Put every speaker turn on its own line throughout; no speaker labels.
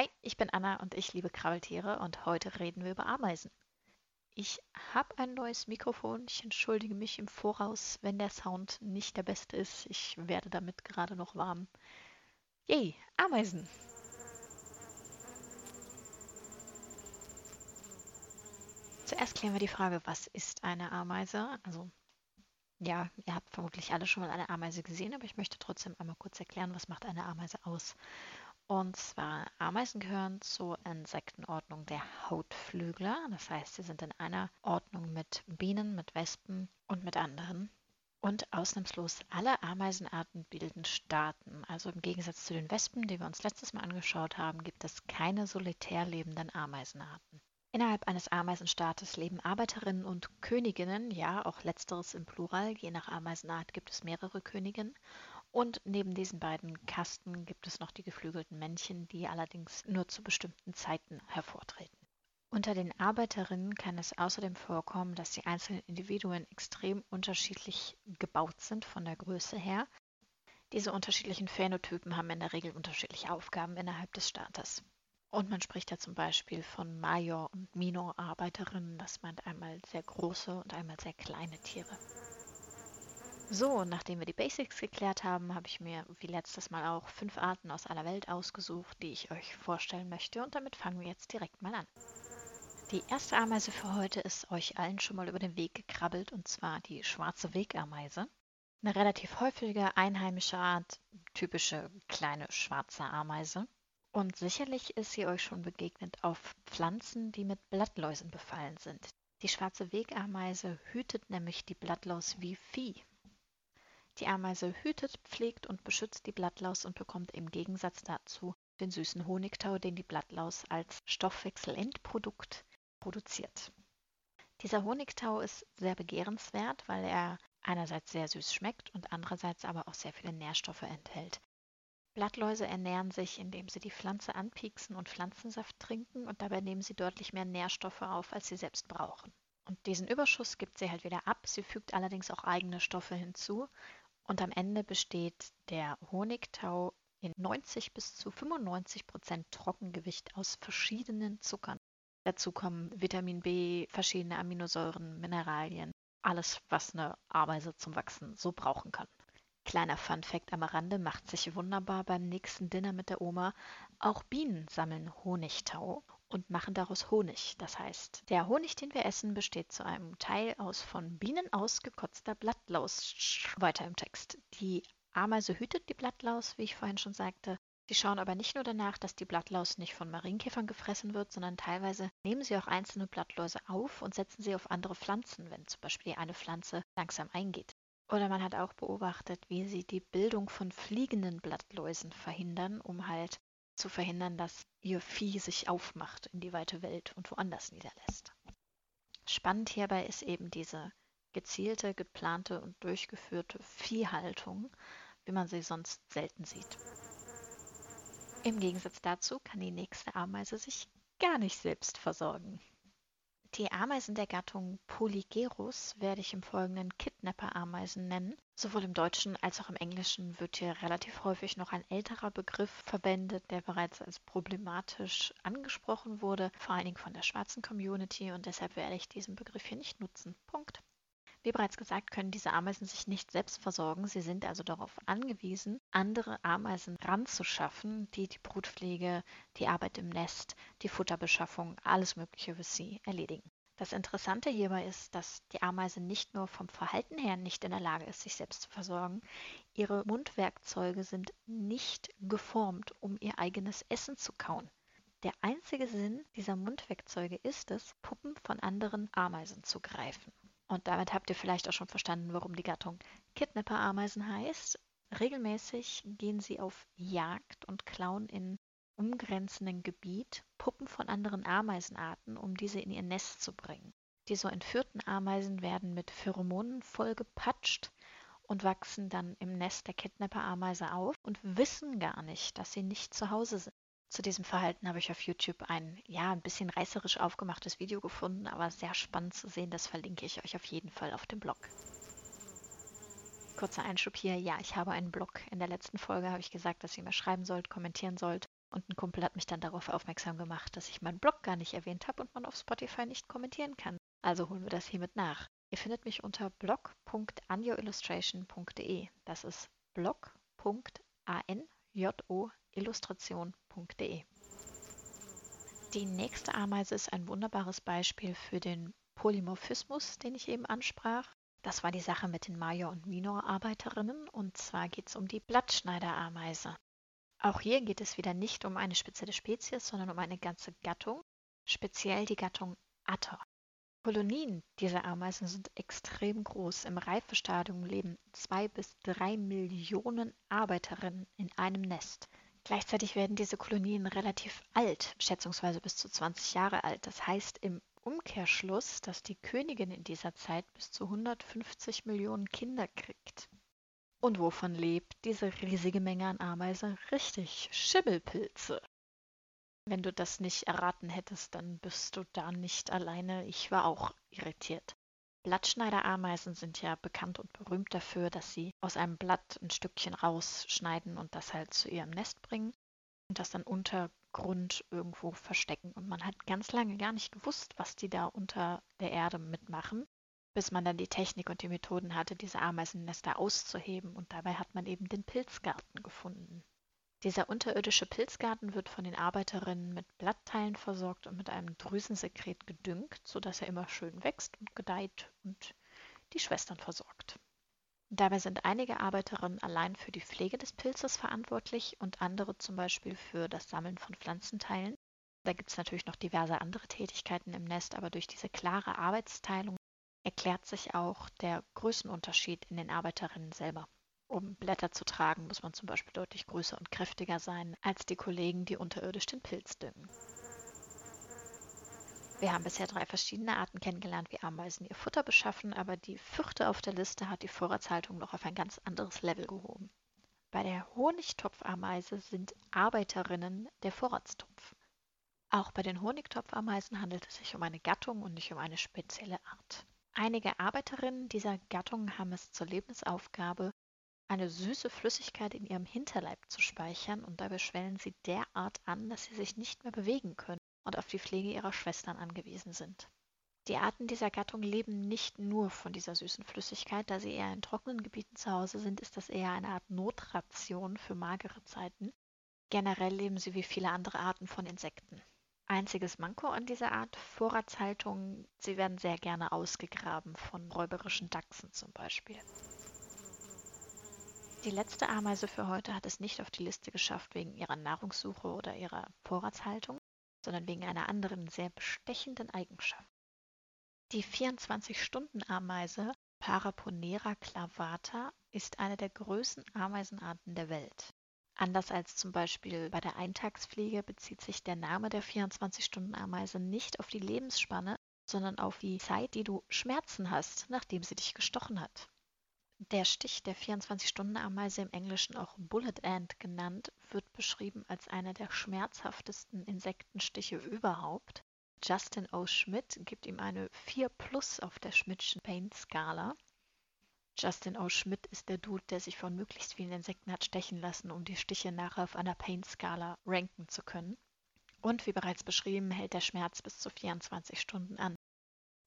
Hi, ich bin Anna und ich liebe Krabbeltiere und heute reden wir über Ameisen. Ich habe ein neues Mikrofon. Ich entschuldige mich im Voraus, wenn der Sound nicht der beste ist. Ich werde damit gerade noch warm. Yay, Ameisen. Zuerst klären wir die Frage, was ist eine Ameise? Also ja, ihr habt vermutlich alle schon mal eine Ameise gesehen, aber ich möchte trotzdem einmal kurz erklären, was macht eine Ameise aus. Und zwar Ameisen gehören zur Insektenordnung der Hautflügler. Das heißt, sie sind in einer Ordnung mit Bienen, mit Wespen und mit anderen. Und ausnahmslos alle Ameisenarten bilden Staaten. Also im Gegensatz zu den Wespen, die wir uns letztes Mal angeschaut haben, gibt es keine solitär lebenden Ameisenarten. Innerhalb eines Ameisenstaates leben Arbeiterinnen und Königinnen, ja, auch letzteres im Plural, je nach Ameisenart gibt es mehrere Königinnen. Und neben diesen beiden Kasten gibt es noch die geflügelten Männchen, die allerdings nur zu bestimmten Zeiten hervortreten. Unter den Arbeiterinnen kann es außerdem vorkommen, dass die einzelnen Individuen extrem unterschiedlich gebaut sind von der Größe her. Diese unterschiedlichen Phänotypen haben in der Regel unterschiedliche Aufgaben innerhalb des Staates. Und man spricht ja zum Beispiel von Major- und Minor-Arbeiterinnen. Das meint einmal sehr große und einmal sehr kleine Tiere. So, nachdem wir die Basics geklärt haben, habe ich mir wie letztes Mal auch fünf Arten aus aller Welt ausgesucht, die ich euch vorstellen möchte und damit fangen wir jetzt direkt mal an. Die erste Ameise für heute ist euch allen schon mal über den Weg gekrabbelt und zwar die schwarze Wegameise. Eine relativ häufige einheimische Art, typische kleine schwarze Ameise. Und sicherlich ist sie euch schon begegnet auf Pflanzen, die mit Blattläusen befallen sind. Die schwarze Wegameise hütet nämlich die Blattlaus wie Vieh. Die Ameise hütet, pflegt und beschützt die Blattlaus und bekommt im Gegensatz dazu den süßen Honigtau, den die Blattlaus als Stoffwechselendprodukt produziert. Dieser Honigtau ist sehr begehrenswert, weil er einerseits sehr süß schmeckt und andererseits aber auch sehr viele Nährstoffe enthält. Blattläuse ernähren sich, indem sie die Pflanze anpieksen und Pflanzensaft trinken und dabei nehmen sie deutlich mehr Nährstoffe auf, als sie selbst brauchen. Und diesen Überschuss gibt sie halt wieder ab. Sie fügt allerdings auch eigene Stoffe hinzu und am Ende besteht der Honigtau in 90 bis zu 95 Prozent Trockengewicht aus verschiedenen Zuckern. Dazu kommen Vitamin B, verschiedene Aminosäuren, Mineralien, alles, was eine Ameise zum Wachsen so brauchen kann. Kleiner Fun-Fact am Rande macht sich wunderbar beim nächsten Dinner mit der Oma. Auch Bienen sammeln Honigtau und machen daraus Honig. Das heißt, der Honig, den wir essen, besteht zu einem Teil aus von Bienen ausgekotzter Blattlaus. Weiter im Text. Die Ameise hütet die Blattlaus, wie ich vorhin schon sagte. Sie schauen aber nicht nur danach, dass die Blattlaus nicht von Marienkäfern gefressen wird, sondern teilweise nehmen sie auch einzelne Blattläuse auf und setzen sie auf andere Pflanzen, wenn zum Beispiel eine Pflanze langsam eingeht. Oder man hat auch beobachtet, wie sie die Bildung von fliegenden Blattläusen verhindern, um halt zu verhindern, dass ihr Vieh sich aufmacht in die weite Welt und woanders niederlässt. Spannend hierbei ist eben diese gezielte, geplante und durchgeführte Viehhaltung, wie man sie sonst selten sieht. Im Gegensatz dazu kann die nächste Ameise sich gar nicht selbst versorgen. Die Ameisen der Gattung Polygerus werde ich im Folgenden Kidnapper-Ameisen nennen. Sowohl im Deutschen als auch im Englischen wird hier relativ häufig noch ein älterer Begriff verwendet, der bereits als problematisch angesprochen wurde, vor allen Dingen von der schwarzen Community und deshalb werde ich diesen Begriff hier nicht nutzen. Punkt. Wie bereits gesagt, können diese Ameisen sich nicht selbst versorgen. Sie sind also darauf angewiesen, andere Ameisen ranzuschaffen, die die Brutpflege, die Arbeit im Nest, die Futterbeschaffung, alles Mögliche für sie erledigen. Das Interessante hierbei ist, dass die Ameise nicht nur vom Verhalten her nicht in der Lage ist, sich selbst zu versorgen, ihre Mundwerkzeuge sind nicht geformt, um ihr eigenes Essen zu kauen. Der einzige Sinn dieser Mundwerkzeuge ist es, Puppen von anderen Ameisen zu greifen. Und damit habt ihr vielleicht auch schon verstanden, warum die Gattung Kidnapper-Ameisen heißt. Regelmäßig gehen sie auf Jagd und klauen in umgrenzenden Gebiet Puppen von anderen Ameisenarten, um diese in ihr Nest zu bringen. Die so entführten Ameisen werden mit Pheromonen vollgepatscht und wachsen dann im Nest der Kidnapper-Ameise auf und wissen gar nicht, dass sie nicht zu Hause sind. Zu diesem Verhalten habe ich auf YouTube ein, ja, ein bisschen reißerisch aufgemachtes Video gefunden, aber sehr spannend zu sehen. Das verlinke ich euch auf jeden Fall auf dem Blog. Kurzer Einschub hier. Ja, ich habe einen Blog. In der letzten Folge habe ich gesagt, dass ihr mir schreiben sollt, kommentieren sollt. Und ein Kumpel hat mich dann darauf aufmerksam gemacht, dass ich meinen Blog gar nicht erwähnt habe und man auf Spotify nicht kommentieren kann. Also holen wir das hiermit nach. Ihr findet mich unter blog.anjoillustration.de. Das ist blog.anjoillustration.de. Die nächste Ameise ist ein wunderbares Beispiel für den Polymorphismus, den ich eben ansprach. Das war die Sache mit den Major- und Minor-Arbeiterinnen und zwar geht es um die Blattschneiderameise. Auch hier geht es wieder nicht um eine spezielle Spezies, sondern um eine ganze Gattung, speziell die Gattung Atter. Kolonien dieser Ameisen sind extrem groß. Im Reifestadium leben zwei bis drei Millionen Arbeiterinnen in einem Nest. Gleichzeitig werden diese Kolonien relativ alt, schätzungsweise bis zu 20 Jahre alt. Das heißt im Umkehrschluss, dass die Königin in dieser Zeit bis zu 150 Millionen Kinder kriegt. Und wovon lebt diese riesige Menge an Ameisen? Richtig, Schimmelpilze. Wenn du das nicht erraten hättest, dann bist du da nicht alleine. Ich war auch irritiert. Blattschneiderameisen sind ja bekannt und berühmt dafür, dass sie aus einem Blatt ein Stückchen rausschneiden und das halt zu ihrem Nest bringen und das dann unter Grund irgendwo verstecken. Und man hat ganz lange gar nicht gewusst, was die da unter der Erde mitmachen, bis man dann die Technik und die Methoden hatte, diese Ameisennester auszuheben. Und dabei hat man eben den Pilzgarten gefunden. Dieser unterirdische Pilzgarten wird von den Arbeiterinnen mit Blattteilen versorgt und mit einem Drüsensekret gedüngt, sodass er immer schön wächst und gedeiht und die Schwestern versorgt. Dabei sind einige Arbeiterinnen allein für die Pflege des Pilzes verantwortlich und andere zum Beispiel für das Sammeln von Pflanzenteilen. Da gibt es natürlich noch diverse andere Tätigkeiten im Nest, aber durch diese klare Arbeitsteilung erklärt sich auch der Größenunterschied in den Arbeiterinnen selber. Um Blätter zu tragen, muss man zum Beispiel deutlich größer und kräftiger sein als die Kollegen, die unterirdisch den Pilz düngen. Wir haben bisher drei verschiedene Arten kennengelernt, wie Ameisen ihr Futter beschaffen, aber die vierte auf der Liste hat die Vorratshaltung noch auf ein ganz anderes Level gehoben. Bei der Honigtopfameise sind Arbeiterinnen der Vorratstopf. Auch bei den Honigtopfameisen handelt es sich um eine Gattung und nicht um eine spezielle Art. Einige Arbeiterinnen dieser Gattung haben es zur Lebensaufgabe, eine süße Flüssigkeit in ihrem Hinterleib zu speichern und dabei schwellen sie derart an, dass sie sich nicht mehr bewegen können und auf die Pflege ihrer Schwestern angewiesen sind. Die Arten dieser Gattung leben nicht nur von dieser süßen Flüssigkeit, da sie eher in trockenen Gebieten zu Hause sind, ist das eher eine Art Notration für magere Zeiten. Generell leben sie wie viele andere Arten von Insekten. Einziges Manko an dieser Art Vorratshaltung, sie werden sehr gerne ausgegraben von räuberischen Dachsen zum Beispiel. Die letzte Ameise für heute hat es nicht auf die Liste geschafft wegen ihrer Nahrungssuche oder ihrer Vorratshaltung, sondern wegen einer anderen sehr bestechenden Eigenschaft. Die 24-Stunden-Ameise Paraponera clavata ist eine der größten Ameisenarten der Welt. Anders als zum Beispiel bei der Eintagspflege bezieht sich der Name der 24-Stunden-Ameise nicht auf die Lebensspanne, sondern auf die Zeit, die du Schmerzen hast, nachdem sie dich gestochen hat. Der Stich der 24-Stunden-Ameise, im Englischen auch Bullet Ant genannt, wird beschrieben als einer der schmerzhaftesten Insektenstiche überhaupt. Justin O. Schmidt gibt ihm eine 4 plus auf der Schmidtschen Pain-Skala. Justin O. Schmidt ist der Dude, der sich von möglichst vielen Insekten hat stechen lassen, um die Stiche nachher auf einer Pain-Skala ranken zu können. Und wie bereits beschrieben, hält der Schmerz bis zu 24 Stunden an.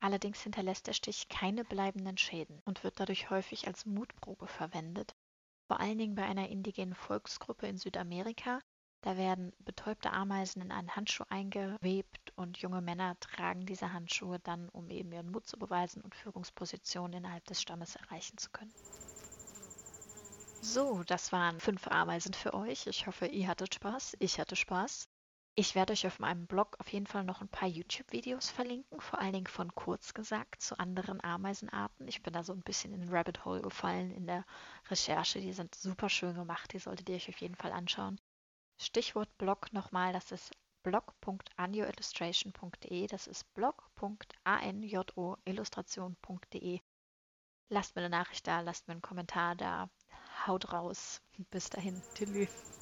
Allerdings hinterlässt der Stich keine bleibenden Schäden und wird dadurch häufig als Mutprobe verwendet, vor allen Dingen bei einer indigenen Volksgruppe in Südamerika. Da werden betäubte Ameisen in einen Handschuh eingewebt und junge Männer tragen diese Handschuhe dann, um eben ihren Mut zu beweisen und Führungspositionen innerhalb des Stammes erreichen zu können. So, das waren fünf Ameisen für euch. Ich hoffe, ihr hattet Spaß. Ich hatte Spaß. Ich werde euch auf meinem Blog auf jeden Fall noch ein paar YouTube-Videos verlinken, vor allen Dingen von kurz gesagt zu anderen Ameisenarten. Ich bin da so ein bisschen in den Rabbit Hole gefallen in der Recherche. Die sind super schön gemacht, die solltet ihr euch auf jeden Fall anschauen. Stichwort Blog nochmal, das ist blog.anjoillustration.de, das ist blog.anjoillustration.de. Lasst mir eine Nachricht da, lasst mir einen Kommentar da. Haut raus. Bis dahin. Tschüss.